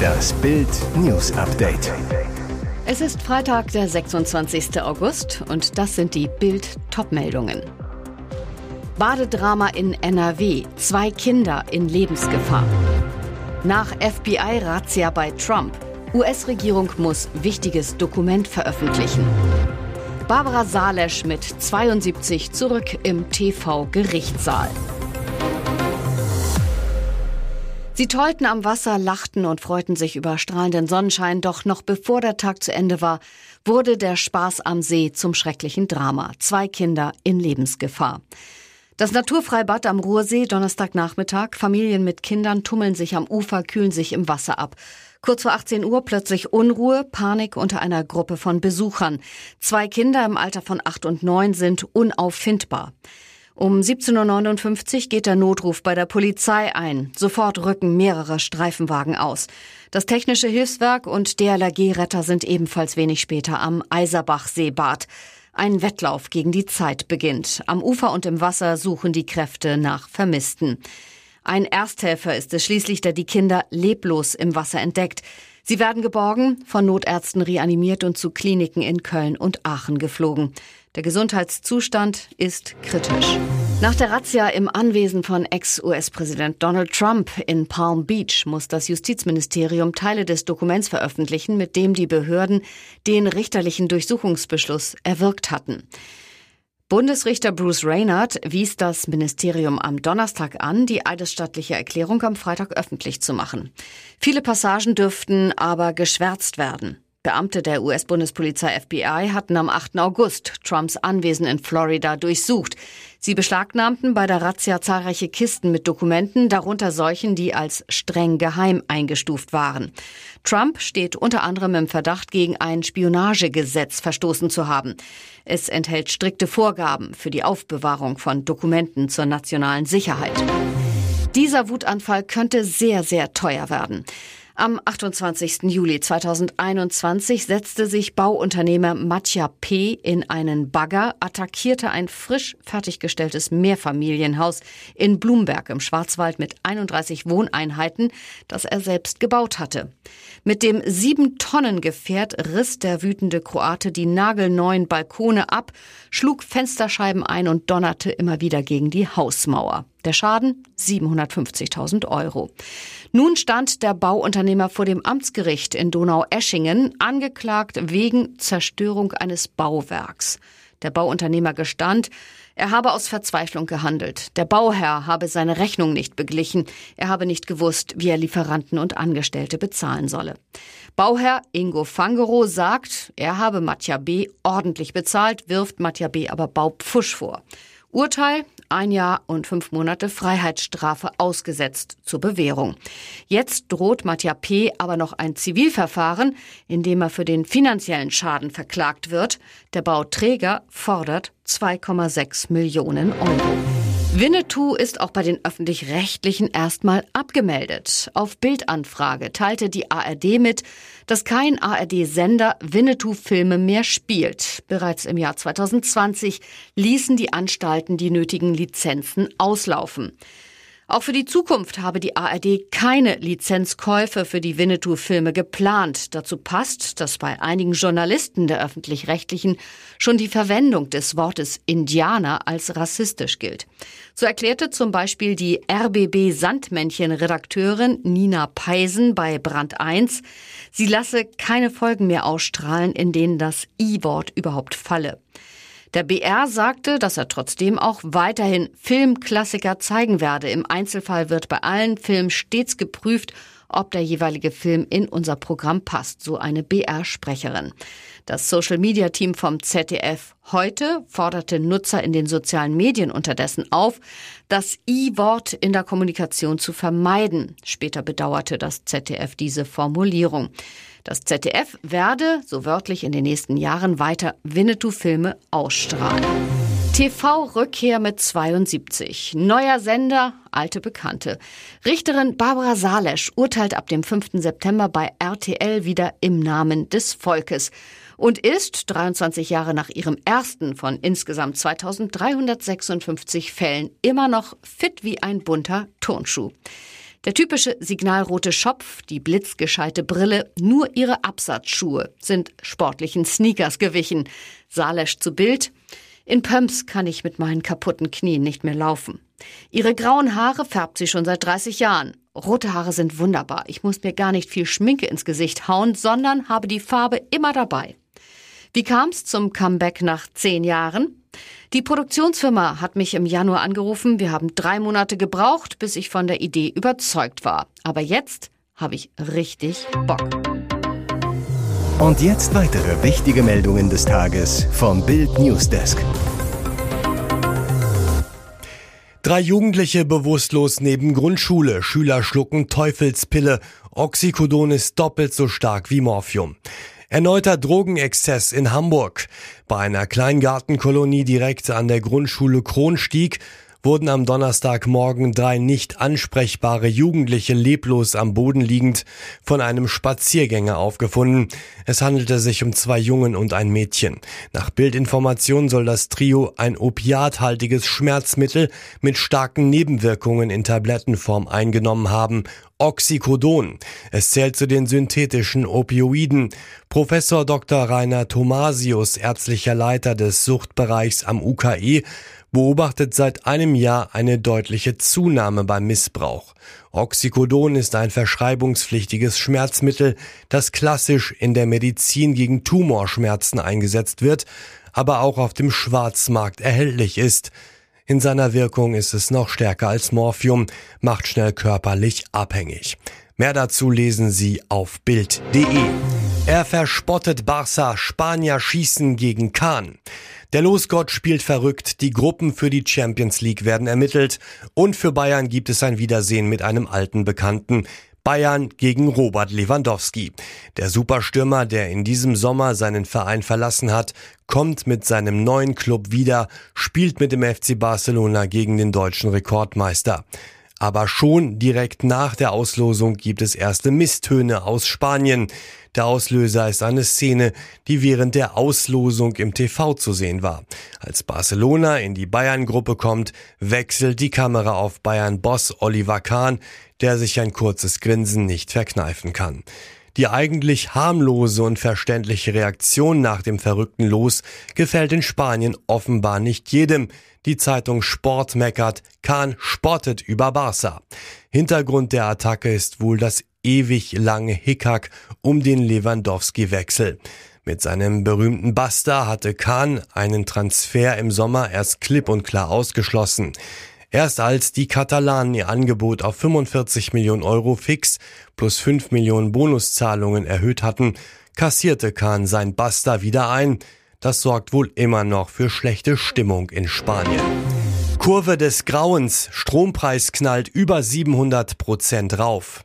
Das Bild News Update. Es ist Freitag, der 26. August und das sind die Bild Topmeldungen. Badedrama in NRW, zwei Kinder in Lebensgefahr. Nach FBI-Razzia bei Trump, US-Regierung muss wichtiges Dokument veröffentlichen. Barbara Salesch mit 72 zurück im TV-Gerichtssaal. Sie tollten am Wasser, lachten und freuten sich über strahlenden Sonnenschein, doch noch bevor der Tag zu Ende war, wurde der Spaß am See zum schrecklichen Drama. Zwei Kinder in Lebensgefahr. Das Naturfreibad am Ruhrsee, Donnerstagnachmittag. Familien mit Kindern tummeln sich am Ufer, kühlen sich im Wasser ab. Kurz vor 18 Uhr plötzlich Unruhe, Panik unter einer Gruppe von Besuchern. Zwei Kinder im Alter von acht und neun sind unauffindbar. Um 17.59 Uhr geht der Notruf bei der Polizei ein. Sofort rücken mehrere Streifenwagen aus. Das Technische Hilfswerk und DLRG-Retter sind ebenfalls wenig später am Eiserbach-Seebad. Ein Wettlauf gegen die Zeit beginnt. Am Ufer und im Wasser suchen die Kräfte nach Vermissten. Ein Ersthelfer ist es schließlich, der die Kinder leblos im Wasser entdeckt. Sie werden geborgen, von Notärzten reanimiert und zu Kliniken in Köln und Aachen geflogen. Der Gesundheitszustand ist kritisch. Nach der Razzia im Anwesen von Ex-US-Präsident Donald Trump in Palm Beach muss das Justizministerium Teile des Dokuments veröffentlichen, mit dem die Behörden den richterlichen Durchsuchungsbeschluss erwirkt hatten. Bundesrichter Bruce Reynard wies das Ministerium am Donnerstag an, die eidesstattliche Erklärung am Freitag öffentlich zu machen. Viele Passagen dürften aber geschwärzt werden. Beamte der US-Bundespolizei FBI hatten am 8. August Trumps Anwesen in Florida durchsucht. Sie beschlagnahmten bei der Razzia zahlreiche Kisten mit Dokumenten, darunter solchen, die als streng geheim eingestuft waren. Trump steht unter anderem im Verdacht, gegen ein Spionagegesetz verstoßen zu haben. Es enthält strikte Vorgaben für die Aufbewahrung von Dokumenten zur nationalen Sicherheit. Dieser Wutanfall könnte sehr, sehr teuer werden. Am 28. Juli 2021 setzte sich Bauunternehmer Matja P. in einen Bagger, attackierte ein frisch fertiggestelltes Mehrfamilienhaus in Blumberg im Schwarzwald mit 31 Wohneinheiten, das er selbst gebaut hatte. Mit dem sieben Tonnen Gefährt riss der wütende Kroate die nagelneuen Balkone ab, schlug Fensterscheiben ein und donnerte immer wieder gegen die Hausmauer. Der Schaden 750.000 Euro. Nun stand der Bauunternehmer vor dem Amtsgericht in Donau-Eschingen, angeklagt wegen Zerstörung eines Bauwerks. Der Bauunternehmer gestand, er habe aus Verzweiflung gehandelt. Der Bauherr habe seine Rechnung nicht beglichen. Er habe nicht gewusst, wie er Lieferanten und Angestellte bezahlen solle. Bauherr Ingo Fangero sagt, er habe Matja B. ordentlich bezahlt, wirft Matja B. aber Baupfusch vor. Urteil ein Jahr und fünf Monate Freiheitsstrafe ausgesetzt zur Bewährung. Jetzt droht Matja P. aber noch ein Zivilverfahren, in dem er für den finanziellen Schaden verklagt wird. Der Bauträger fordert 2,6 Millionen Euro. Winnetou ist auch bei den öffentlich-rechtlichen erstmal abgemeldet. Auf Bildanfrage teilte die ARD mit, dass kein ARD-Sender Winnetou-Filme mehr spielt. Bereits im Jahr 2020 ließen die Anstalten die nötigen Lizenzen auslaufen. Auch für die Zukunft habe die ARD keine Lizenzkäufe für die Winnetou-Filme geplant. Dazu passt, dass bei einigen Journalisten der öffentlich-rechtlichen schon die Verwendung des Wortes Indianer als rassistisch gilt. So erklärte zum Beispiel die RBB Sandmännchen-Redakteurin Nina Peisen bei Brand 1, sie lasse keine Folgen mehr ausstrahlen, in denen das I-Wort überhaupt falle. Der BR sagte, dass er trotzdem auch weiterhin Filmklassiker zeigen werde. Im Einzelfall wird bei allen Filmen stets geprüft, ob der jeweilige Film in unser Programm passt, so eine BR-Sprecherin. Das Social-Media-Team vom ZDF heute forderte Nutzer in den sozialen Medien unterdessen auf, das I-Wort in der Kommunikation zu vermeiden. Später bedauerte das ZDF diese Formulierung. Das ZDF werde, so wörtlich in den nächsten Jahren, weiter Winnetou-Filme ausstrahlen. TV-Rückkehr mit 72. Neuer Sender, alte Bekannte. Richterin Barbara Salesch urteilt ab dem 5. September bei RTL wieder im Namen des Volkes und ist 23 Jahre nach ihrem ersten von insgesamt 2356 Fällen immer noch fit wie ein bunter Turnschuh. Der typische signalrote Schopf, die blitzgescheite Brille, nur ihre Absatzschuhe sind sportlichen Sneakers gewichen. Salesch zu Bild. In Pumps kann ich mit meinen kaputten Knien nicht mehr laufen. Ihre grauen Haare färbt sie schon seit 30 Jahren. Rote Haare sind wunderbar. Ich muss mir gar nicht viel Schminke ins Gesicht hauen, sondern habe die Farbe immer dabei. Wie kam es zum Comeback nach zehn Jahren? Die Produktionsfirma hat mich im Januar angerufen. Wir haben drei Monate gebraucht, bis ich von der Idee überzeugt war. Aber jetzt habe ich richtig Bock. Und jetzt weitere wichtige Meldungen des Tages vom Bild Newsdesk. Drei Jugendliche bewusstlos neben Grundschule. Schüler schlucken Teufelspille. Oxycodon ist doppelt so stark wie Morphium. Erneuter Drogenexzess in Hamburg. Bei einer Kleingartenkolonie direkt an der Grundschule Kronstieg wurden am Donnerstagmorgen drei nicht ansprechbare Jugendliche leblos am Boden liegend von einem Spaziergänger aufgefunden. Es handelte sich um zwei Jungen und ein Mädchen. Nach Bildinformation soll das Trio ein opiathaltiges Schmerzmittel mit starken Nebenwirkungen in Tablettenform eingenommen haben Oxycodon. Es zählt zu den synthetischen Opioiden. Professor Dr. Rainer Thomasius, ärztlicher Leiter des Suchtbereichs am UKE, beobachtet seit einem Jahr eine deutliche Zunahme beim Missbrauch. Oxycodon ist ein verschreibungspflichtiges Schmerzmittel, das klassisch in der Medizin gegen Tumorschmerzen eingesetzt wird, aber auch auf dem Schwarzmarkt erhältlich ist. In seiner Wirkung ist es noch stärker als Morphium, macht schnell körperlich abhängig. Mehr dazu lesen Sie auf Bild.de. Er verspottet Barca, Spanier schießen gegen Kahn. Der Losgott spielt verrückt, die Gruppen für die Champions League werden ermittelt und für Bayern gibt es ein Wiedersehen mit einem alten Bekannten. Bayern gegen Robert Lewandowski. Der Superstürmer, der in diesem Sommer seinen Verein verlassen hat, kommt mit seinem neuen Club wieder, spielt mit dem FC Barcelona gegen den deutschen Rekordmeister. Aber schon direkt nach der Auslosung gibt es erste Misstöne aus Spanien. Der Auslöser ist eine Szene, die während der Auslosung im TV zu sehen war. Als Barcelona in die Bayern-Gruppe kommt, wechselt die Kamera auf Bayern-Boss Oliver Kahn, der sich ein kurzes Grinsen nicht verkneifen kann. Die eigentlich harmlose und verständliche Reaktion nach dem verrückten Los gefällt in Spanien offenbar nicht jedem. Die Zeitung Sport meckert, Kahn spottet über Barca. Hintergrund der Attacke ist wohl das ewig lange Hickhack um den Lewandowski-Wechsel. Mit seinem berühmten Buster hatte Kahn einen Transfer im Sommer erst klipp und klar ausgeschlossen. Erst als die Katalanen ihr Angebot auf 45 Millionen Euro fix plus 5 Millionen Bonuszahlungen erhöht hatten, kassierte Kahn sein Buster wieder ein. Das sorgt wohl immer noch für schlechte Stimmung in Spanien. Kurve des Grauens. Strompreis knallt über 700 Prozent rauf.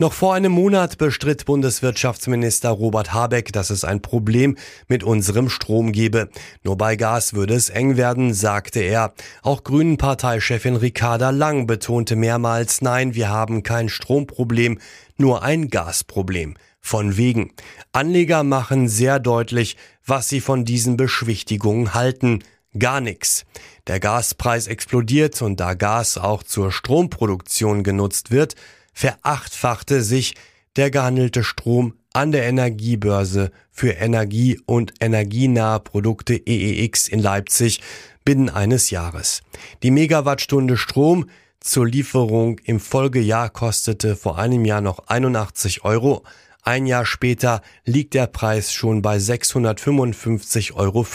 Noch vor einem Monat bestritt Bundeswirtschaftsminister Robert Habeck, dass es ein Problem mit unserem Strom gebe. Nur bei Gas würde es eng werden, sagte er. Auch Grünen-Parteichefin Ricarda Lang betonte mehrmals, nein, wir haben kein Stromproblem, nur ein Gasproblem. Von wegen. Anleger machen sehr deutlich, was sie von diesen Beschwichtigungen halten. Gar nichts. Der Gaspreis explodiert und da Gas auch zur Stromproduktion genutzt wird, verachtfachte sich der gehandelte Strom an der Energiebörse für Energie- und energienahe Produkte EEX in Leipzig binnen eines Jahres. Die Megawattstunde Strom zur Lieferung im Folgejahr kostete vor einem Jahr noch 81 Euro. Ein Jahr später liegt der Preis schon bei 655,50 Euro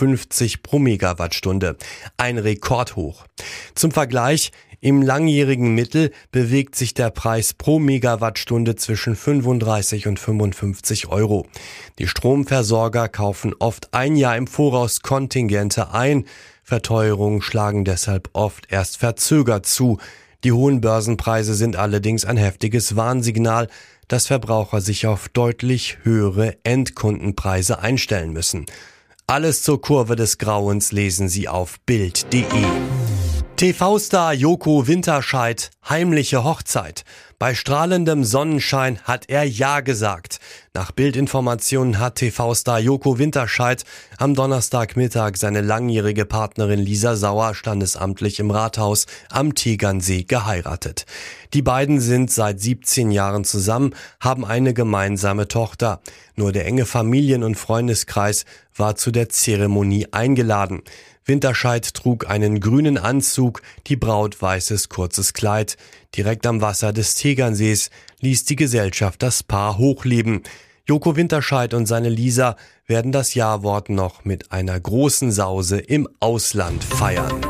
pro Megawattstunde. Ein Rekordhoch. Zum Vergleich, im langjährigen Mittel bewegt sich der Preis pro Megawattstunde zwischen 35 und 55 Euro. Die Stromversorger kaufen oft ein Jahr im Voraus Kontingente ein. Verteuerungen schlagen deshalb oft erst verzögert zu. Die hohen Börsenpreise sind allerdings ein heftiges Warnsignal, dass Verbraucher sich auf deutlich höhere Endkundenpreise einstellen müssen. Alles zur Kurve des Grauens lesen Sie auf Bild.de. TV-Star Joko Winterscheid, heimliche Hochzeit. Bei strahlendem Sonnenschein hat er Ja gesagt. Nach Bildinformationen hat TV-Star Joko Winterscheid am Donnerstagmittag seine langjährige Partnerin Lisa Sauer standesamtlich im Rathaus am Tegernsee geheiratet. Die beiden sind seit 17 Jahren zusammen, haben eine gemeinsame Tochter. Nur der enge Familien- und Freundeskreis war zu der Zeremonie eingeladen. Winterscheid trug einen grünen Anzug, die Braut weißes kurzes Kleid. Direkt am Wasser des Tegernsees ließ die Gesellschaft das Paar hochleben. Joko Winterscheid und seine Lisa werden das Jawort noch mit einer großen Sause im Ausland feiern.